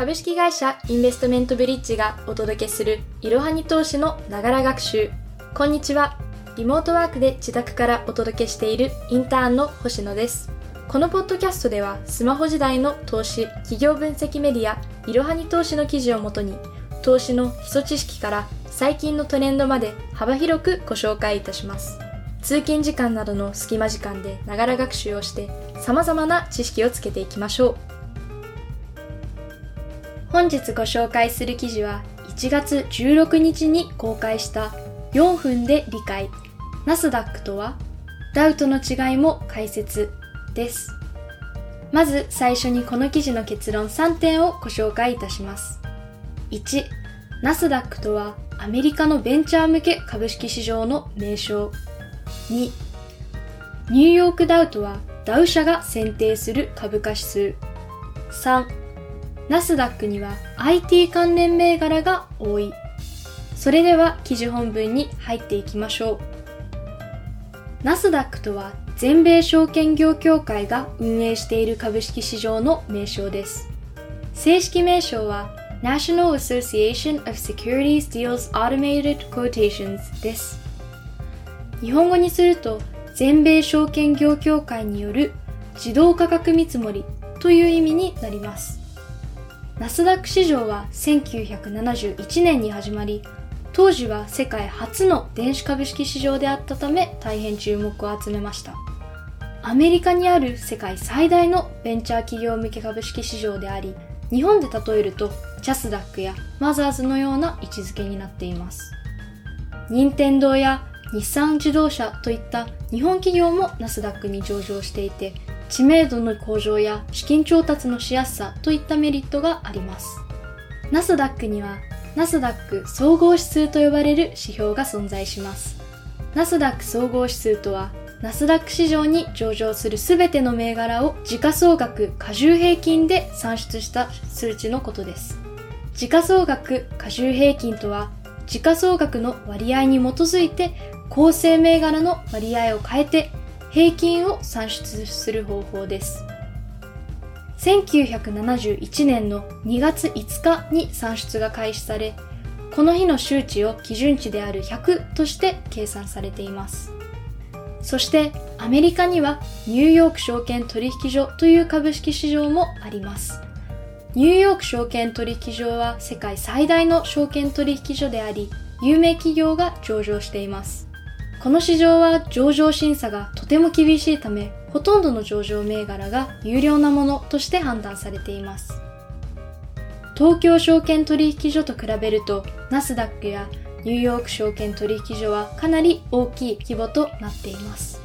株式会社インベストメントブリッジがお届けするいろはに投資のながら学習。こんにちは。リモートワークで自宅からお届けしているインターンの星野です。このポッドキャストではスマホ時代の投資、企業分析メディア、いろはに投資の記事をもとに投資の基礎知識から最近のトレンドまで幅広くご紹介いたします。通勤時間などの隙間時間でながら学習をして様々な知識をつけていきましょう。本日ご紹介する記事は1月16日に公開した4分で理解ナスダックとはダウとの違いも解説です。まず最初にこの記事の結論3点をご紹介いたします。1、ナスダックとはアメリカのベンチャー向け株式市場の名称。2、ニューヨークダウとはダウ社が選定する株価指数。3、ナスダックには IT 関連銘柄が多い。それでは記事本文に入っていきましょう。ナスダックとは全米証券業協会が運営している株式市場の名称です。正式名称は National Association of Securities Deals Automated Quotations です。日本語にすると全米証券業協会による自動価格見積もりという意味になります。ナスダック市場は1971年に始まり、当時は世界初の電子株式市場であったため大変注目を集めました。アメリカにある世界最大のベンチャー企業向け株式市場であり、日本で例えるとチャスダックやマザーズのような位置づけになっています。任天堂や日産自動車といった日本企業もナスダックに上場していて、知名度の向上や資金調達のしやすさといったメリットがあります。ナスダックにはナスダック総合指数と呼ばれる指標が存在します。ナスダック総合指数とは、ナスダック市場に上場するすべての銘柄を時価総額過重平均で算出した数値のことです。時価総額過重平均とは、時価総額の割合に基づいて構成銘柄の割合を変えて平均を算出する方法です。1971年の2月5日に算出が開始され、この日の周知を基準値である100として計算されています。そしてアメリカにはニューヨーク証券取引所という株式市場もあります。ニューヨーク証券取引所は世界最大の証券取引所であり、有名企業が上場しています。この市場は上場審査がとても厳しいため、ほとんどの上場銘柄が有料なものとして判断されています。東京証券取引所と比べると、ナスダックやニューヨーク証券取引所はかなり大きい規模となっています。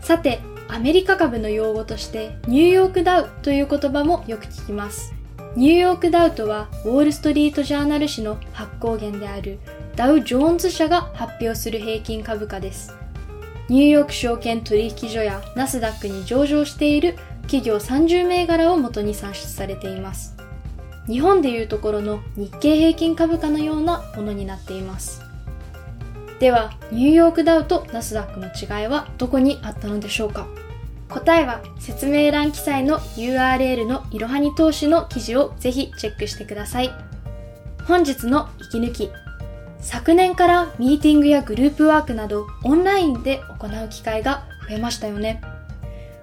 さて、アメリカ株の用語としてニューヨークダウという言葉もよく聞きます。ニューヨークダウとはウォールストリートジャーナル紙の発行源であるダウ・ジョーンズ社が発表する平均株価です。ニューヨーク証券取引所やナスダックに上場している企業30銘柄をもとに算出されています。日本でいうところの日経平均株価のようなものになっています。では、ニューヨークダウとナスダックの違いはどこにあったのでしょうか？答えは説明欄記載の URL のいろはに投資の記事をぜひチェックしてください。本日の息抜き。昨年からミーティングやグループワークなどオンラインで行う機会が増えましたよね。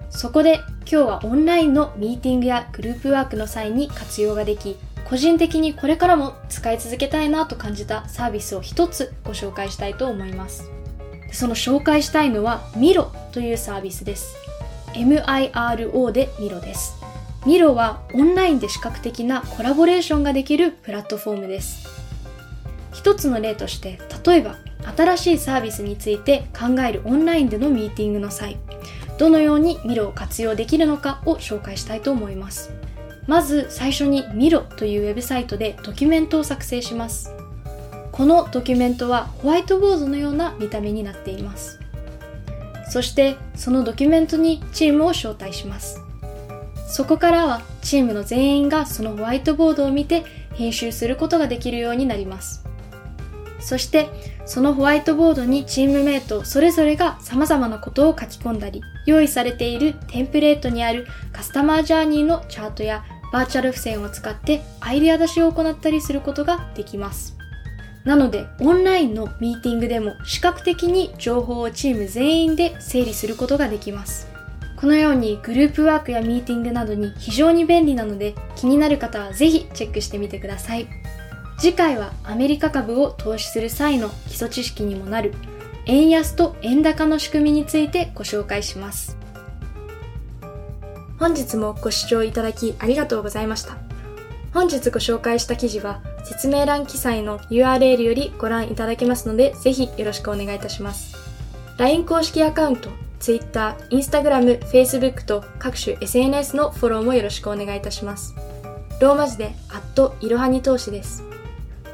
そこで今日はオンラインのミーティングやグループワークの際に活用ができ、個人的にこれからも使い続けたいなと感じたサービスを一つご紹介したいと思います。その紹介したいのはミロというサービスです。MIRO でミロです。ミロはオンラインで視覚的なコラボレーションができるプラットフォームです。一つの例として、例えば新しいサービスについて考えるオンラインでのミーティングの際、どのようにミロを活用できるのかを紹介したいと思います。まず最初にミロというウェブサイトでドキュメントを作成します。このドキュメントはホワイトボードのような見た目になっています。そしてそのドキュメントにチームを招待します。そこからはチームの全員がそのホワイトボードを見て編集することができるようになります。そしてそのホワイトボードにチームメイトそれぞれが様々なことを書き込んだり、用意されているテンプレートにあるカスタマージャーニーのチャートやバーチャル付箋を使ってアイデア出しを行ったりすることができます。なので、オンラインのミーティングでも視覚的に情報をチーム全員で整理することができます。このようにグループワークやミーティングなどに非常に便利なので気になる方はぜひチェックしてみてください。次回はアメリカ株を投資する際の基礎知識にもなる円安と円高の仕組みについてご紹介します。本日もご視聴いただきありがとうございました。本日ご紹介した記事は説明欄記載の URL よりご覧いただけますので、ぜひよろしくお願いいたします。LINE 公式アカウント、Twitter、Instagram、Facebook と各種 SNS のフォローもよろしくお願いいたします。ローマ字で、アットいろはに投資です。